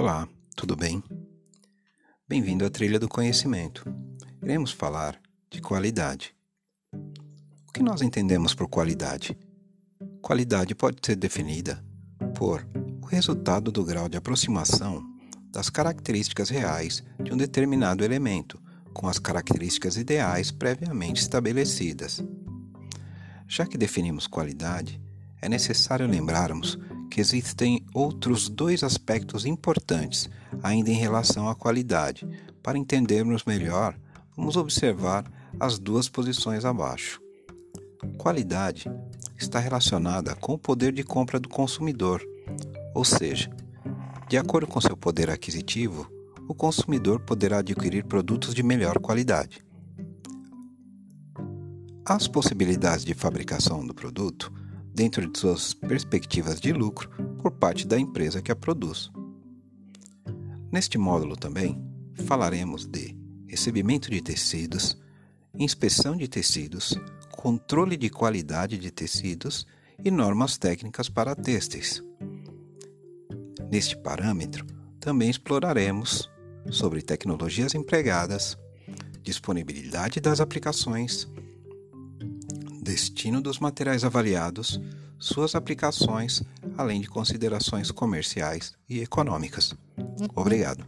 Olá, tudo bem? Bem-vindo à Trilha do Conhecimento. Iremos falar de qualidade. O que nós entendemos por qualidade? Qualidade pode ser definida por o resultado do grau de aproximação das características reais de um determinado elemento com as características ideais previamente estabelecidas. Já que definimos qualidade, é necessário lembrarmos que existem outros dois aspectos importantes ainda em relação à qualidade. Para entendermos melhor, vamos observar as duas posições abaixo. Qualidade está relacionada com o poder de compra do consumidor, ou seja, de acordo com seu poder aquisitivo, o consumidor poderá adquirir produtos de melhor qualidade. As possibilidades de fabricação do produto dentro de suas perspectivas de lucro por parte da empresa que a produz. Neste módulo também falaremos de recebimento de tecidos, inspeção de tecidos, controle de qualidade de tecidos e normas técnicas para têxteis. Neste parâmetro, também exploraremos sobre tecnologias empregadas, disponibilidade das aplicações, destino dos materiais avaliados, suas aplicações, além de considerações comerciais e econômicas. Obrigado.